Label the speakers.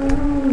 Speaker 1: Oh.